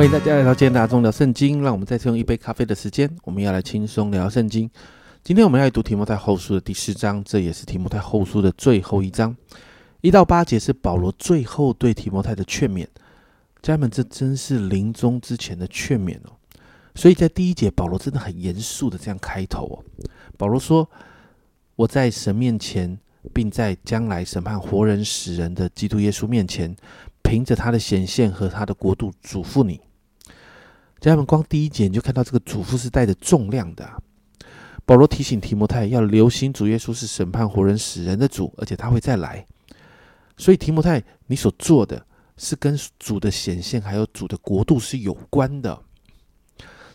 欢迎大家来到今天的阿忠聊圣经。让我们再次用一杯咖啡的时间，我们要来轻松聊圣经。今天我们要读提摩太后书的第四章，这也是提摩太后书的最后一章。一到八节是保罗最后对提摩太的劝勉。家人们，这真是临终之前的劝勉哦。所以在第一节，保罗真的很严肃的这样开头哦。保罗说：“我在神面前，并在将来审判活人死人的基督耶稣面前，凭着他的显现和他的国度，嘱咐你。”家人们，光第一节你就看到这个嘱咐是带着重量的。保罗提醒提摩太要留心，主耶稣是审判活人死人的主，而且他会再来。所以提摩太，你所做的是跟主的显现还有主的国度是有关的。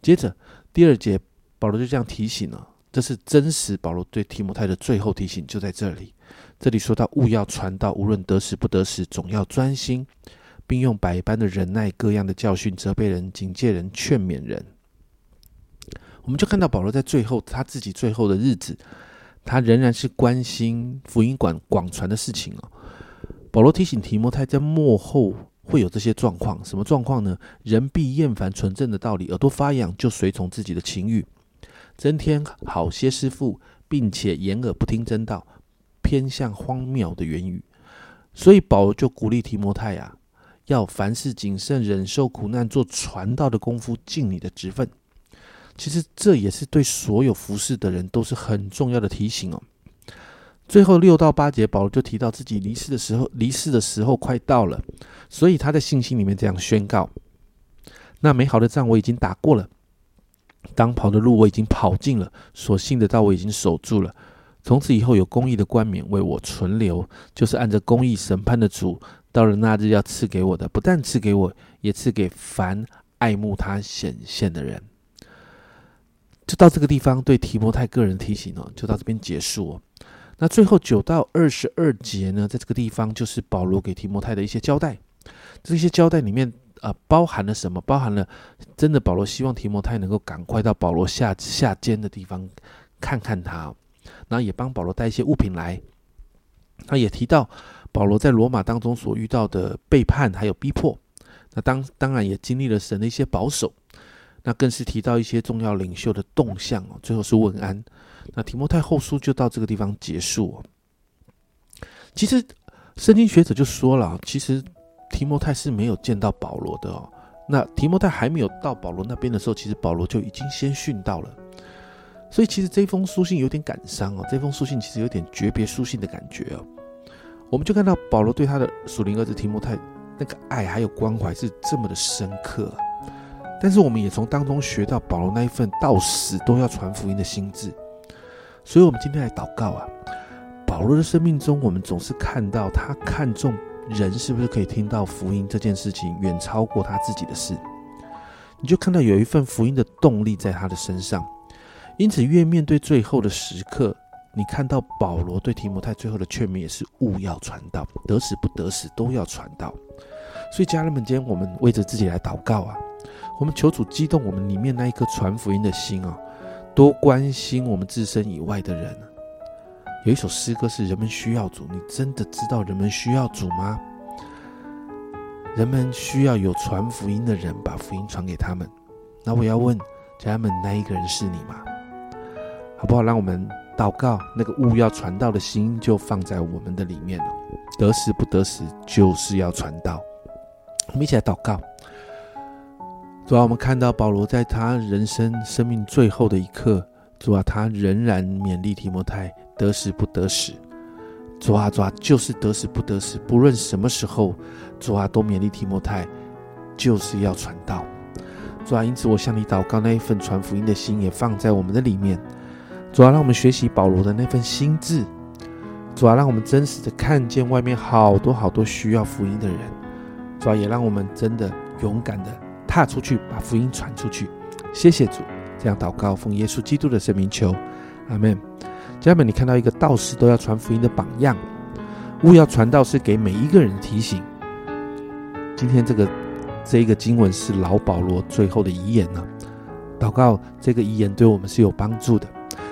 接着第二节，保罗就这样提醒了，这是真实。保罗对提摩太的最后提醒就在这里。这里说到，勿要传道，无论得时不得时，总要专心，并用百般的忍耐，各样的教训，责备人，警戒人，劝勉人。我们就看到保罗在最后他自己最后的日子，他仍然是关心福音馆广传的事情哦。保罗提醒提摩太，在幕后会有这些状况，什么状况呢？人必厌烦纯正的道理，耳朵发痒，就随从自己的情欲，增添好些师傅，并且掩耳不听真道，偏向荒谬的言语。所以保罗就鼓励提摩太啊，要凡事谨慎，忍受苦难，做传道的功夫，尽你的职分。其实这也是对所有服侍的人都是很重要的提醒哦。最后六到八节，保罗就提到自己离世的时候，离世的时候快到了，所以他在信心里面这样宣告：那美好的仗我已经打过了，当跑的路我已经跑尽了，所信的道我已经守住了。从此以后有公义的冠冕为我存留，就是按着公义审判的主，到了那日要赐给我的，不但赐给我，也赐给凡爱慕他显现的人。就到这个地方，对提摩太个人提醒哦，就到这边结束哦。那最后九到二十二节呢，在这个地方就是保罗给提摩太的一些交代。这些交代里面啊，包含了什么？包含了真的保罗希望提摩太能够赶快到保罗下下监的地方看看他，然后也帮保罗带一些物品来。他也提到保罗在罗马当中所遇到的背叛还有逼迫，那当当然也经历了神的一些保守。那更是提到一些重要领袖的动向哦，最后是问安。那提摩太后书就到这个地方结束哦。其实圣经学者就说了，其实提摩太是没有见到保罗的哦。那提摩太还没有到保罗那边的时候，其实保罗就已经先殉道了。所以其实这封书信有点感伤哦，这封书信其实有点诀别书信的感觉哦。我们就看到保罗对他的属灵儿子提摩太那个爱还有关怀是这么的深刻。但是我们也从当中学到保罗那一份到死都要传福音的心智，所以，我们今天来祷告啊。保罗的生命中，我们总是看到他看重人是不是可以听到福音这件事情，远超过他自己的事。你就看到有一份福音的动力在他的身上，因此，越面对最后的时刻，你看到保罗对提摩太最后的劝勉也是勿要传道，得死不得死都要传道。所以，家人们，今天我们为着自己来祷告啊。我们求主激动我们里面那一颗传福音的心啊，多关心我们自身以外的人。有一首诗歌是“人们需要主”，你真的知道人们需要主吗？人们需要有传福音的人把福音传给他们。那我要问家人们，那一个人是你吗？好不好？让我们祷告，那个物要传道的心就放在我们的里面了。得时不得时，就是要传道。我们一起来祷告。主啊，我们看到保罗在他人生生命最后的一刻，主啊，他仍然勉励提摩太得死不得死。主啊，主啊，就是得死不得死，不论什么时候，主啊，都勉励提摩太，就是要传道。主啊，因此我向你祷告，那一份传福音的心也放在我们的里面。主要，让我们学习保罗的那份心智。主要，让我们真实的看见外面好多好多需要福音的人。主要，也让我们真的勇敢的。踏出去，把福音传出去。谢谢主，这样祷告，奉耶稣基督的圣名求，阿门。家人们，你看到一个道士都要传福音的榜样，勿要传道是给每一个人提醒。今天这个这一个经文是老保罗最后的遗言呢。祷告这个遗言对我们是有帮助的。